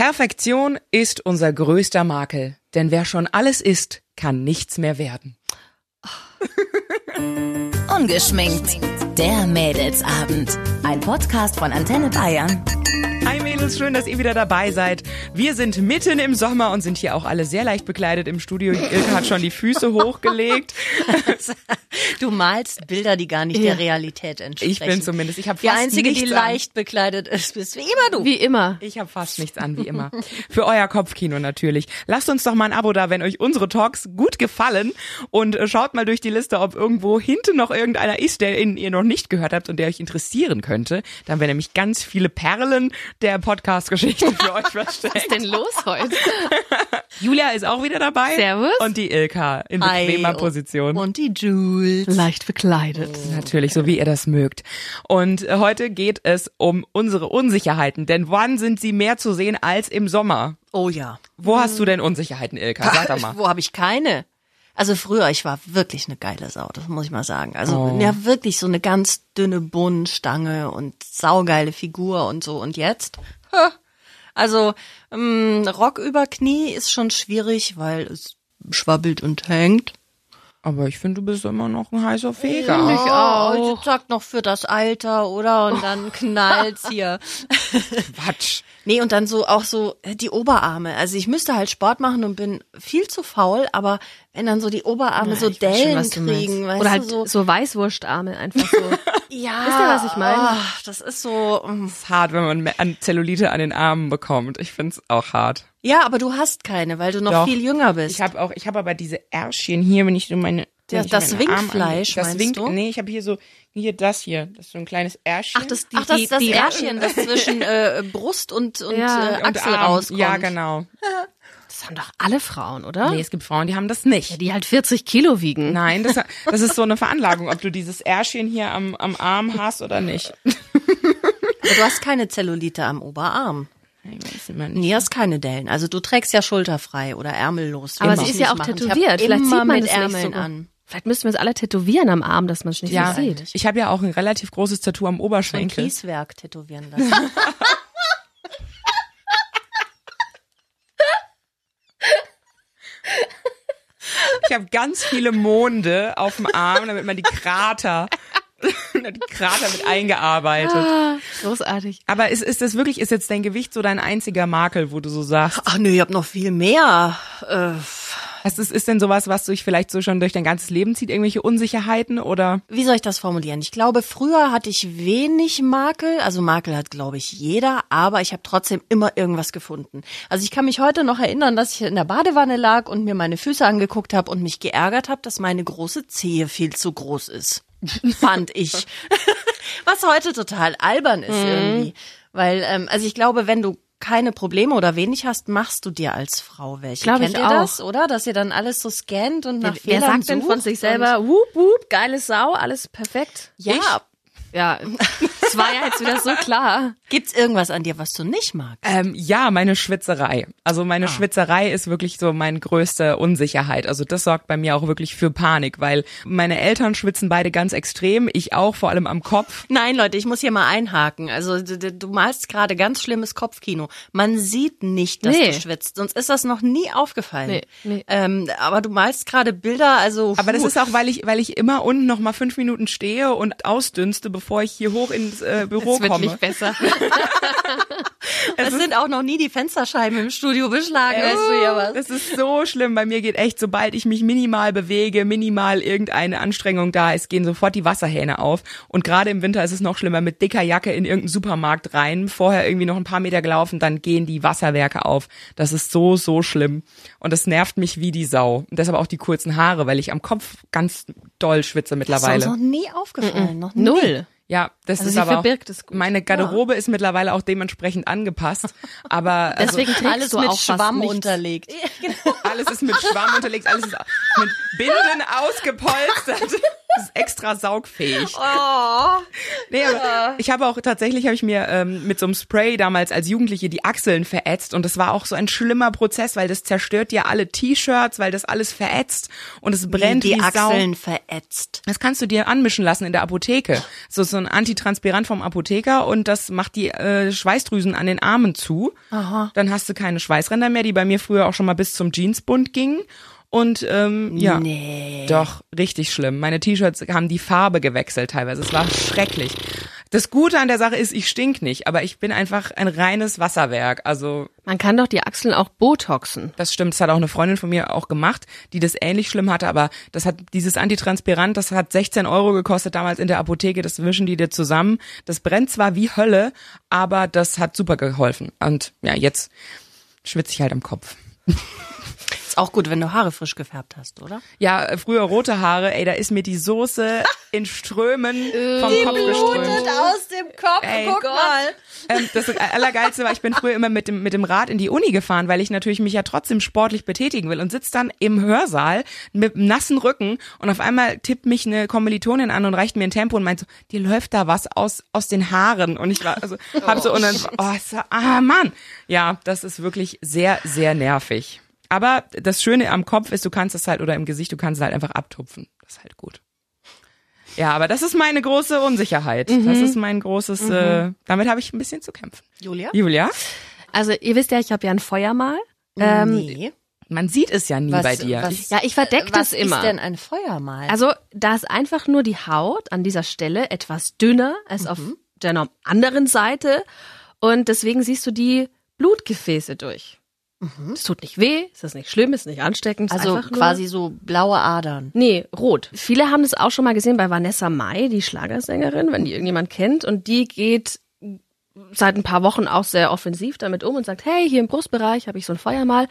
Perfektion ist unser größter Makel, denn wer schon alles ist, kann nichts mehr werden. Ungeschminkt. Der Mädelsabend. Ein Podcast von Antenne Bayern. Mädels, schön, dass ihr wieder dabei seid. Wir sind mitten im Sommer und sind hier auch alle sehr leicht bekleidet im Studio. Ilke hat schon die Füße hochgelegt. Du malst Bilder, die gar nicht der Realität entsprechen. Ich bin zumindest, ich habe die fast einzige, die nichts leicht bekleidet ist, bist wie immer du. Wie immer. Ich habe fast nichts an, wie immer. Für euer Kopfkino natürlich. Lasst uns doch mal ein Abo da, wenn euch unsere Talks gut gefallen. Und äh, schaut mal durch die Liste, ob irgendwo hinten noch irgendeiner ist, der ihn ihr noch nicht gehört habt und der euch interessieren könnte. Da haben wir nämlich ganz viele Perlen der Podcast-Geschichte für euch versteckt. Was ist denn los heute? Julia ist auch wieder dabei. Servus. Und die Ilka in bequemer Hi, Position. Und die Jules. Leicht bekleidet. Natürlich, so wie ihr das mögt. Und äh, heute geht es um unsere Unsicherheiten. Denn wann sind sie mehr zu sehen als im Sommer? Oh ja. Wo hast du denn Unsicherheiten, Ilka? Sag doch mal. Wo habe ich keine? Also früher, ich war wirklich eine geile Sau, das muss ich mal sagen. Also Oh. ja, wirklich so eine ganz dünne Bohnenstange und saugeile Figur und so. Und jetzt? Also ähm, Rock über Knie ist schon schwierig, weil es schwabbelt und hängt. Aber ich finde, du bist immer noch ein heißer Feger. Ich auch. Ich sag noch für das Alter, oder? Und dann knallt's hier. Quatsch. Nee, und dann so auch so äh, die Oberarme. Also ich müsste halt Sport machen und bin viel zu faul, aber wenn dann so die Oberarme so weiß schon, Dellen meinst. kriegen, weißt Oder halt du, so, so, Weißwurstarme einfach so. ja, Wisst ihr, was ich meine? ach, das ist so, mm. ist hart, wenn man an Zellulite an den Armen bekommt. Ich find's auch hart. ja, aber du hast keine, weil du noch Doch. viel jünger bist. Ich habe auch, ich habe aber diese Ärschchen hier, wenn ich so meine Ja, das Winkfleisch, das meinst winkt, du? Nee, ich habe hier so hier das hier, das ist so ein kleines Ärschchen. Ach, das, die, Ach, das die, ist das die Ärschchen, das zwischen äh, Brust und, und Ja, äh, und Achsel Arm. rauskommt. Ja, genau. Das haben doch alle Frauen, oder? Nee, es gibt Frauen, die haben das nicht. Die halt 40 Kilo wiegen. Nein, das, das ist so eine Veranlagung, ob du dieses Ärschchen hier am, am Arm hast oder nicht. Aber du hast keine Zellulite am Oberarm. Immer. Nee, hast keine Dellen. Also du trägst ja schulterfrei oder ärmellos. Aber Muss sie ist ja auch tätowiert. Vielleicht immer sieht man mit das nicht Ärmeln so. an. Vielleicht müssten wir es alle tätowieren am Arm, dass man es nicht Ja, so sieht. ich habe ja auch ein relativ großes Tattoo am Ein Oberschenkel. Kieswerk tätowieren lassen. Ich habe ganz viele Monde auf dem Arm, damit man die Krater, die Krater mit eingearbeitet. Ah, großartig. Aber ist, ist das wirklich, ist jetzt dein Gewicht so dein einziger Makel, wo du so sagst, Ach nö, ich hab noch viel mehr. Äh, was ist, ist denn sowas, was dich vielleicht so schon durch dein ganzes Leben zieht, irgendwelche Unsicherheiten oder? wie soll ich das formulieren? Ich glaube, früher hatte ich wenig Makel. Also Makel hat, glaube ich, jeder, aber ich habe trotzdem immer irgendwas gefunden. Also ich kann mich heute noch erinnern, dass ich in der Badewanne lag und mir meine Füße angeguckt habe und mich geärgert habe, dass meine große Zehe viel zu groß ist. Fand ich. Was heute total albern ist irgendwie. Weil, ähm, also ich glaube, wenn du keine Probleme oder wenig hast, machst du dir als Frau welche. Glaub Kennt ich ihr auch. das, oder? Dass ihr dann alles so scannt und nach Wer Fehlern sagt denn von sich selber, wup, wup, geile Sau, alles perfekt? Ja, Ja, das war ja jetzt wieder so klar. Gibt's irgendwas an dir, was du nicht magst? Ähm, ja, meine Schwitzerei. Also meine Schwitzerei ist wirklich so meine größte Unsicherheit. Also das sorgt bei mir auch wirklich für Panik, weil meine Eltern schwitzen beide ganz extrem, ich auch, vor allem am Kopf. Nein, Leute, ich muss hier mal einhaken. Also du, du- malst gerade ganz schlimmes Kopfkino. Man sieht nicht, dass Nee. du schwitzt. Sonst ist das noch nie aufgefallen. Nee, nee. Ähm, aber du malst gerade Bilder, also. Aber das puh. ist auch, weil ich, weil ich immer unten noch mal fünf Minuten stehe und ausdünste, bevor ich hier hoch ins äh, Büro Es wird komme. nicht besser. Es sind auch noch nie die Fensterscheiben im Studio beschlagen, weißt du ja was. Das ist so schlimm. Bei mir geht echt, sobald ich mich minimal bewege, minimal irgendeine Anstrengung da ist, gehen sofort die Wasserhähne auf. Und gerade im Winter ist es noch schlimmer, mit dicker Jacke in irgendeinen Supermarkt rein, vorher irgendwie noch ein paar Meter gelaufen, dann gehen die Wasserwerke auf. Das ist so, so schlimm. Und das nervt mich wie die Sau. Und deshalb auch die kurzen Haare, weil ich am Kopf ganz doll schwitze Das ist mittlerweile. noch nie aufgefallen. Noch nie. Null. Ja, das Also ist sie aber verbirgt es auch, gut. meine Garderobe ist mittlerweile auch dementsprechend angepasst, aber also, Deswegen trägst Alles du mit auch Schwamm unterlegt. alles ist mit Schwamm unterlegt, alles ist mit Binden ausgepolstert. Das ist extra saugfähig. Oh. Nee, aber ich habe auch tatsächlich habe ich mir ähm, mit so einem Spray damals als Jugendliche die Achseln verätzt und das war auch so ein schlimmer Prozess, weil das zerstört ja alle T-Shirts, weil das alles verätzt und es brennt die wie Achseln Sau. verätzt. Das kannst du dir anmischen lassen in der Apotheke. So so ein Antitranspirant vom Apotheker und das macht die äh, Schweißdrüsen an den Armen zu. Aha. Dann hast du keine Schweißränder mehr, die bei mir früher auch schon mal bis zum Jeansbund gingen. Und ähm, ja, Nee. doch richtig schlimm. Meine T-Shirts haben die Farbe gewechselt teilweise. Es war schrecklich. Das Gute an der Sache ist, ich stink nicht, aber ich bin einfach ein reines Wasserwerk. Also Man kann doch die Achseln auch botoxen. das stimmt. Das hat auch eine Freundin von mir auch gemacht, die das ähnlich schlimm hatte. Aber das hat dieses Antitranspirant, das hat 16 Euro gekostet damals in der Apotheke. Das wischen die dir zusammen. Das brennt zwar wie Hölle, aber das hat super geholfen. Und ja, jetzt schwitze ich halt am Kopf. Auch gut, wenn du Haare frisch gefärbt hast, oder? Ja, früher rote Haare, ey, da ist mir die Soße in Strömen vom Kopf geströmt. aus dem Kopf, Ey, guck Gott. mal. Ähm, das Allergeilste war, ich bin früher immer mit dem, mit dem Rad in die Uni gefahren, weil ich natürlich mich ja trotzdem sportlich betätigen will und sitz dann im Hörsaal mit einem nassen Rücken und auf einmal tippt mich eine Kommilitonin an und reicht mir ein Tempo und meint so, dir läuft da was aus, aus den Haaren und ich war, also, hab so, und dann, oh, so, ah, Mann. Ja, das ist wirklich sehr, sehr nervig. Aber das Schöne am Kopf ist, du kannst es halt, oder im Gesicht, du kannst es halt einfach abtupfen. Das ist halt gut. Ja, aber das ist meine große Unsicherheit. Das ist mein großes, äh, damit habe ich ein bisschen zu kämpfen. Julia? Julia? Also ihr wisst ja, ich habe ja ein Feuermal. Ähm, nee. Man sieht es ja nie Was- bei dir. was- Ja, ich verdecke Was das immer. ist denn ein Feuermal? Also da ist einfach nur die Haut an dieser Stelle etwas dünner als auf der anderen Seite und deswegen siehst du die Blutgefäße durch. Es tut nicht weh, es ist nicht schlimm, es ist nicht ansteckend. also quasi so blaue Adern. Nee, rot. Viele haben das auch schon mal gesehen bei Vanessa Mai, die Schlagersängerin, wenn die irgendjemand kennt. Und die geht seit ein paar Wochen auch sehr offensiv damit um und sagt, hey, hier im Brustbereich habe ich so ein Feuermal.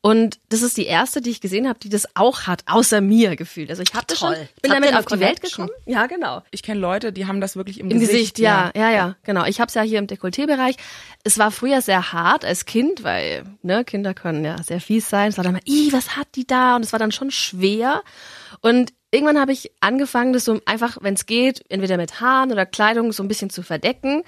Und das ist die erste, die ich gesehen habe, die das auch hat, außer mir gefühlt. Also ich habe das schon, ich bin Habt damit auf die Welt gekommen. Ja, genau. Ich kenne Leute, die haben das wirklich im, Im Gesicht, ja, ja, ja, genau. Ich habe es ja hier im Dekolleté-Bereich. Es war früher sehr hart als Kind, weil ne, Kinder können ja sehr fies sein. Es war dann mal, ih, was hat die da? Und es war dann schon schwer. Und irgendwann habe ich angefangen, das so einfach, wenn es geht, entweder mit Haaren oder Kleidung so ein bisschen zu verdecken.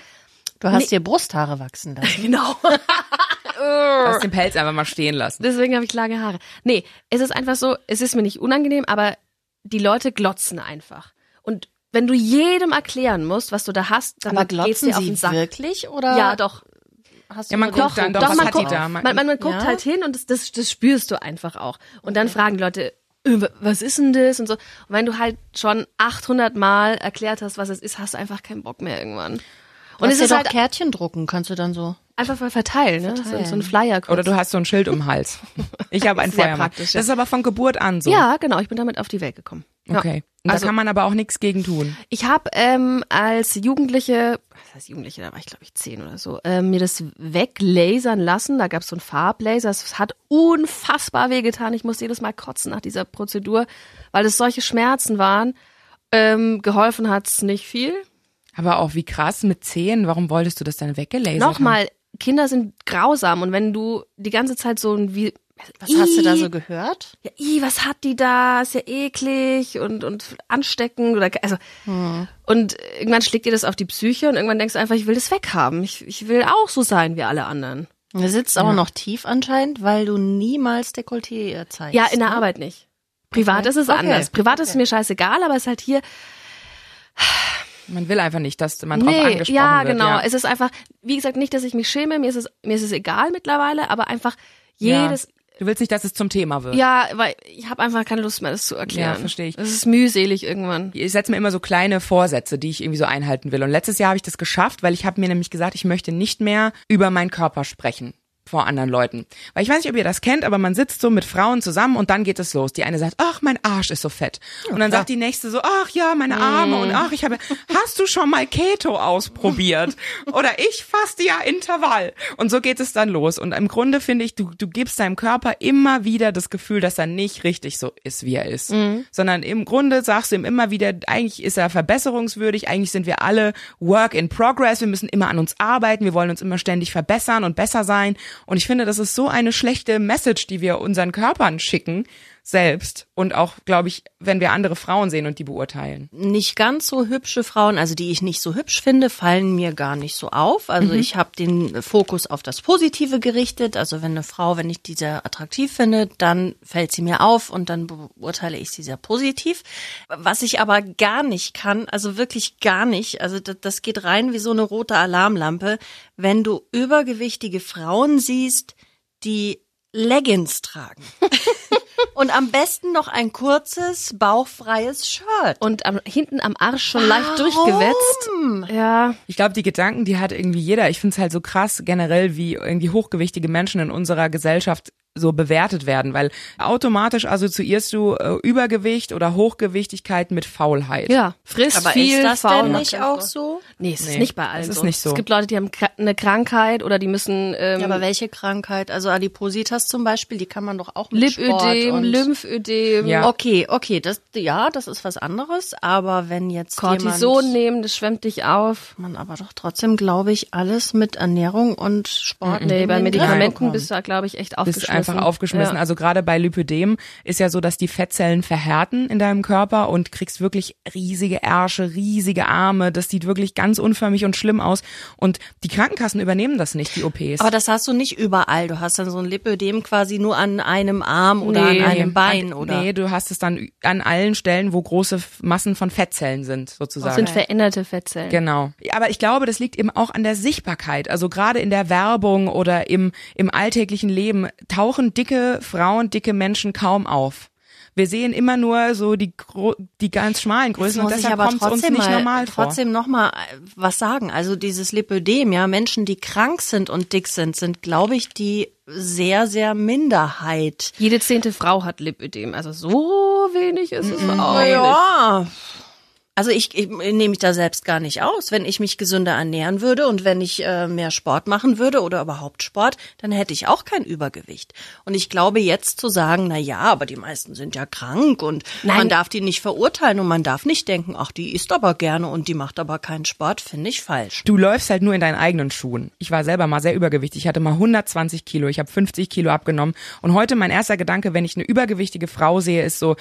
Du hast dir Brusthaare wachsen lassen. Genau. Lass den Pelz einfach mal stehen lassen. Deswegen habe ich lange Haare. Nee, es ist einfach so, es ist mir nicht unangenehm, aber die Leute glotzen einfach. Und wenn du jedem erklären musst, was du da hast, dann Aber geht's dir auf den Sack. wirklich oder? Ja, doch. Hast Ja, man guckt dann doch, was man hat die guckt, da? Man, man, man guckt Ja? halt hin und das, das, das spürst du einfach auch. Und dann fragen die Leute, äh, wa- was ist denn das? Und so. Und wenn du halt schon 800 Mal erklärt hast, was es ist, hast du einfach keinen Bock mehr irgendwann. Und es ist halt Kärtchen drucken, kannst du dann so. einfach mal verteilen, ne? So, so ein Flyer kurz. Oder du hast so ein Schild um den Hals. Ich habe ein Sehr Feuermann. praktisch, ja. Das ist aber von Geburt an so. Ja, genau, ich bin damit auf die Welt gekommen. Ja. Okay. Und Also- da kann man aber auch nichts gegen tun. Ich habe ähm, als Jugendliche, was heißt Jugendliche, da war ich glaube ich zehn oder so, ähm, mir das weglasern lassen. Da gab es so einen Farblaser. Es hat unfassbar wehgetan. Ich musste jedes Mal kotzen nach dieser Prozedur, weil es solche Schmerzen waren. Ähm, geholfen hat's nicht viel. Aber auch wie krass mit zehn, warum wolltest du das dann weggelasert haben? Nochmal, Kinder sind grausam und wenn du die ganze Zeit so ein wie Was hast du da so gehört? ja, ih, was hat die da? Ist ja eklig und, und ansteckend oder, also, Hm. und irgendwann schlägt dir das auf die Psyche und irgendwann denkst du einfach, ich will das weghaben. Ich, ich will auch so sein wie alle anderen. Du sitzt aber noch tief anscheinend, weil du niemals Dekolleté zeigst. Ja, in der ne? Arbeit nicht. Privat Okay. ist es Okay. anders. Privat ist es mir scheißegal, aber es ist halt hier, Man will einfach nicht, dass man drauf nee, angesprochen ja, wird. genau. Ja. Es ist einfach, wie gesagt, nicht, dass ich mich schäme, mir ist es, mir ist es egal mittlerweile, aber einfach Ja. jedes, Du willst nicht, dass es zum Thema wird. ja, weil ich habe einfach keine Lust mehr, das zu erklären. Ja, verstehe ich. Es ist mühselig irgendwann. Ich setze mir immer so kleine Vorsätze, die ich irgendwie so einhalten will. Und letztes Jahr habe ich das geschafft, weil ich habe mir nämlich gesagt, ich möchte nicht mehr über meinen Körper sprechen vor anderen Leuten. Weil ich weiß nicht, ob ihr das kennt, aber man sitzt so mit Frauen zusammen und dann geht es los. Die eine sagt, ach, mein Arsch ist so fett. Und dann sagt die nächste so, ach ja, meine Arme und ach, ich habe, hast du schon mal Keto ausprobiert? Oder ich faste ja Intervall. Und so geht es dann los. Und im Grunde finde ich, du, du gibst deinem Körper immer wieder das Gefühl, dass er nicht richtig so ist, wie er ist. Sondern im Grunde sagst du ihm immer wieder, eigentlich ist er verbesserungswürdig, eigentlich sind wir alle Work in Progress, wir müssen immer an uns arbeiten, wir wollen uns immer ständig verbessern und besser sein. Und ich finde, das ist so eine schlechte Message, die wir unseren Körpern schicken, selbst und auch, glaube ich, wenn wir andere Frauen sehen und die beurteilen. Nicht ganz so hübsche Frauen, also die ich nicht so hübsch finde, fallen mir gar nicht so auf. Also Mhm. ich habe den Fokus auf das Positive gerichtet. Also wenn eine Frau, wenn ich die sehr attraktiv finde, dann fällt sie mir auf und dann beurteile ich sie sehr positiv. Was ich aber gar nicht kann, also wirklich gar nicht, also das, das geht rein wie so eine rote Alarmlampe, wenn du übergewichtige Frauen siehst, die Leggings tragen. Und am besten noch ein kurzes, bauchfreies Shirt. Und am, hinten am Arsch schon leicht durchgewetzt. Ja. Ich glaube, die Gedanken, die hat irgendwie jeder. Ich finde es halt so krass generell, wie irgendwie hochgewichtige Menschen in unserer Gesellschaft so bewertet werden, weil automatisch assoziierst du äh, Übergewicht oder Hochgewichtigkeit mit Faulheit. Ja. Frisst Aber viel, ist das faul, denn nicht auch so? Nee, es ist Nee, nicht bei allen es ist so. nicht so. Es gibt Leute, die haben eine Krankheit oder die müssen ähm, Ja, aber welche Krankheit? Also Adipositas zum Beispiel, die kann man doch auch mit Sport Lipödem, und Lymphödem, Ja. Okay, okay, das ja, das ist was anderes. Aber wenn jetzt Cortison jemand, nehmen, das schwemmt dich auf. man aber doch trotzdem, glaube ich, alles mit Ernährung und Sport. Nee, in bei Medikamenten bist du da, glaube ich, echt aufgeschmissen. Einfach aufgeschmissen. Ja. Also gerade bei Lipödem ist ja so, dass die Fettzellen verhärten in deinem Körper und kriegst wirklich riesige Ärsche, riesige Arme. Das sieht wirklich ganz unförmig und schlimm aus. Und die Krankenkassen übernehmen das nicht, die OPs. Aber das hast du nicht überall. Du hast dann so ein Lipödem quasi nur an einem Arm oder Nee. an einem Bein, An- oder? Nee, du hast es dann an allen Stellen, wo große Massen von Fettzellen sind, sozusagen. sind veränderte Fettzellen. Genau. Aber ich glaube, das liegt eben auch an der Sichtbarkeit. Also gerade in der Werbung oder im, im alltäglichen Leben tauchen dicke Frauen, dicke Menschen kaum auf. Wir sehen immer nur so die, die ganz schmalen Größen und deshalb kommt es uns trotzdem nicht mal, normal vor. trotzdem noch mal äh, was sagen. Also dieses Lipödem, ja, Menschen, die krank sind und dick sind, sind, glaube ich, die sehr, sehr Minderheit. Jede zehnte Frau hat Lipödem. Also so wenig ist es auch nicht. Also ich, ich nehme mich da selbst gar nicht aus. Wenn ich mich gesünder ernähren würde und wenn ich äh, mehr Sport machen würde oder überhaupt Sport, dann hätte ich auch kein Übergewicht. Und ich glaube jetzt zu sagen, na ja, aber die meisten sind ja krank und man darf die nicht verurteilen und man darf nicht denken, ach, die isst aber gerne und die macht aber keinen Sport, finde ich falsch. Du läufst halt nur in deinen eigenen Schuhen. Ich war selber mal sehr übergewichtig. Ich hatte mal 120 Kilo. Ich habe 50 Kilo abgenommen. Und heute mein erster Gedanke, wenn ich eine übergewichtige Frau sehe, ist so,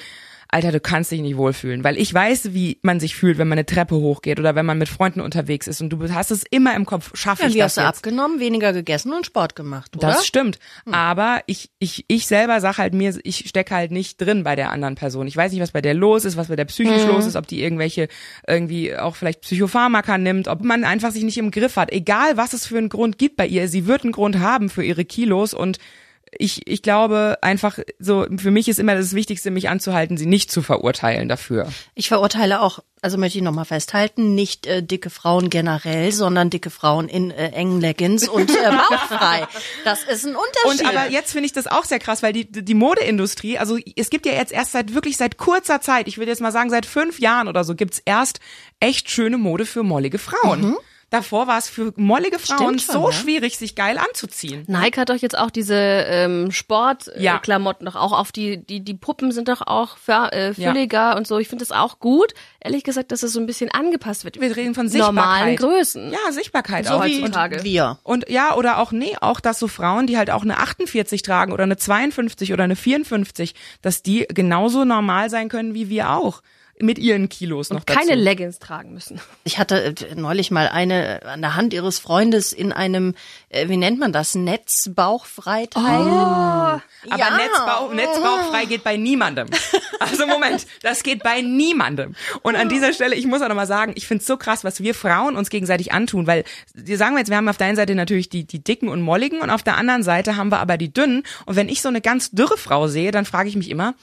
Alter, du kannst dich nicht wohlfühlen. Weil ich weiß, wie man sich fühlt, wenn man eine Treppe hochgeht oder wenn man mit Freunden unterwegs ist. Und du hast es immer im Kopf, schaffe Ja, ich wie das hast du jetzt? abgenommen, weniger gegessen und Sport gemacht, oder? Das stimmt. Aber ich, ich, ich selber sag halt mir, ich stecke halt nicht drin bei der anderen Person. Ich weiß nicht, was bei der los ist, was bei der psychisch los ist, ob die irgendwelche, irgendwie auch vielleicht Psychopharmaka nimmt, ob man einfach sich nicht im Griff hat. Egal, was es für einen Grund gibt bei ihr, sie wird einen Grund haben für ihre Kilos und ich, ich glaube einfach so, für mich ist immer das Wichtigste, mich anzuhalten, sie nicht zu verurteilen dafür. Ich verurteile auch, also möchte ich nochmal festhalten, nicht äh, dicke Frauen generell, sondern dicke Frauen in äh, engen Leggings und äh, bauchfrei. Das ist ein Unterschied. Und aber jetzt finde ich das auch sehr krass, weil die, die Modeindustrie, also es gibt ja jetzt erst seit wirklich seit kurzer Zeit, ich würde jetzt mal sagen seit fünf Jahren oder so, gibt's erst echt schöne Mode für mollige Frauen. Davor war es für mollige Frauen schon, so ja. schwierig, sich geil anzuziehen. Nike hat doch jetzt auch diese ähm, Ja. Sportklamotten doch auch auf die die die Puppen sind doch auch für, äh, fülliger und so. Ich finde das auch gut. Ehrlich gesagt, dass es so ein bisschen angepasst wird. Wir reden von normalen Sichtbarkeit. Größen. Ja, Sichtbarkeit So auch. wie- und, heutzutage. wir. und ja, oder auch, nee, auch, dass so Frauen, die halt auch eine 48 tragen oder eine 52 oder eine 54, dass die genauso normal sein können wie wir auch. Mit ihren Kilos noch dazu. Keine Leggings tragen müssen. Ich hatte äh, neulich mal eine an der Hand ihres Freundes in einem, äh, wie nennt man das, Netzbauchfreiteil. Aber Ja. Netzbauch, Netzbauchfrei geht bei niemandem. Also Moment, das geht bei niemandem. Und an dieser Stelle, ich muss auch nochmal sagen, ich find's so krass, was wir Frauen uns gegenseitig antun, weil, wir sagen wir jetzt, wir haben auf der einen Seite natürlich die, die dicken und molligen und auf der anderen Seite haben wir aber die dünnen. Und wenn ich so eine ganz dürre Frau sehe, dann frage ich mich immer,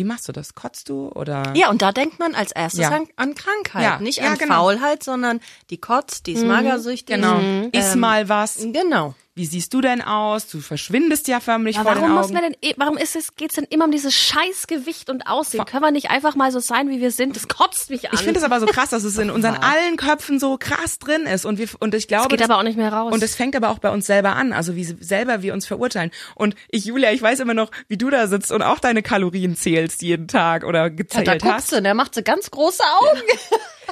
wie machst du das? Kotzt du oder? Ja, und da denkt man als erstes Ja. an, an Krankheit. Ja. Nicht Ja, an genau. Faulheit, sondern die kotzt, die ist magersüchtig. Genau. Iss Ähm, mal was. Genau. Wie siehst du denn aus? Du verschwindest ja förmlich Aber vor den warum muss Augen. man denn, eh- warum ist es, geht's denn immer um dieses Scheißgewicht und Aussehen? Können wir nicht einfach mal so sein, wie wir sind? Das kotzt mich an. Ich finde es aber so krass, dass es in unseren allen Köpfen so krass drin ist und wir und ich glaube, Es geht das- aber auch nicht mehr raus. Und es fängt aber auch bei uns selber an, also wie selber wir uns verurteilen. Und ich, Julia, ich weiß immer noch, wie du da sitzt und auch deine Kalorien zählst jeden Tag oder Ja, gezählt da guckst hast. du, der macht so ganz große Augen.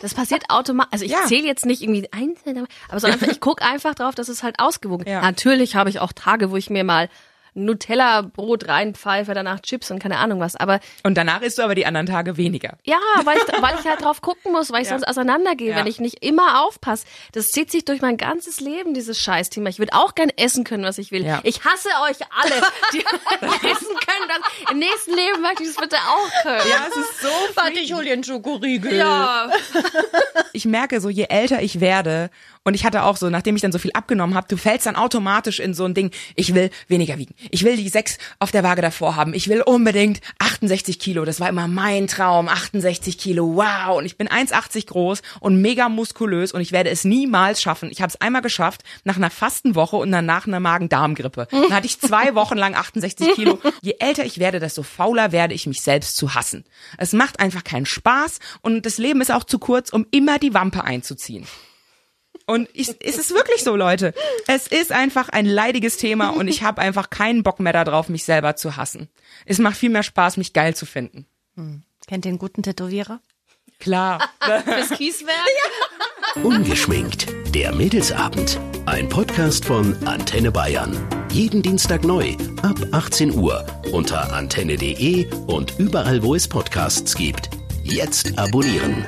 Das passiert automatisch. Also ich Ja. zähle jetzt nicht irgendwie einzeln, aber so einfach, ich gucke einfach drauf, dass es halt ausgewogen ist. Ja. Natürlich habe ich auch Tage, wo ich mir mal Nutella-Brot reinpfeife, danach Chips und keine Ahnung was. Aber Und danach isst du aber die anderen Tage weniger. ja, weil ich, weil ich halt drauf gucken muss, weil ich Ja. sonst auseinandergehe, Ja. wenn ich nicht immer aufpasse. Das zieht sich durch mein ganzes Leben, dieses Scheißthema. Ich würde auch gern essen können, was ich will. Ja. Ich hasse euch alle, die essen können. Das, Im nächsten Leben möchte ich das bitte auch können. Ja, es ist so Warte, ich hol dir einen Schokoriegel. Ja. ich merke so, je älter ich werde, und ich hatte auch so, nachdem ich dann so viel abgenommen habe, du fällst dann automatisch in so ein Ding, ich will weniger wiegen. Ich will die sechs auf der Waage davor haben. Ich will unbedingt 68 Kilo. Das war immer mein Traum. 68 Kilo. Wow. Und ich bin 1,80 groß und mega muskulös und ich werde es niemals schaffen. Ich habe es einmal geschafft, nach einer Fastenwoche und danach einer Magen-Darm-Grippe. Dann hatte ich zwei Wochen lang 68 Kilo. Je älter ich werde, desto fauler werde ich mich selbst zu hassen. Es macht einfach keinen Spaß und das Leben ist auch zu kurz, um immer die Wampe einzuziehen. Und ich, es ist wirklich so, Leute. Es ist einfach ein leidiges Thema und ich habe einfach keinen Bock mehr darauf, mich selber zu hassen. Es macht viel mehr Spaß, mich geil zu finden. Kennt ihr einen guten Tätowierer? Klar. Das Kieswerk. Ungeschminkt. Der Mädelsabend. Ein Podcast von Antenne Bayern. Jeden Dienstag neu ab 18 Uhr unter antenne.de und überall, wo es Podcasts gibt. Jetzt abonnieren.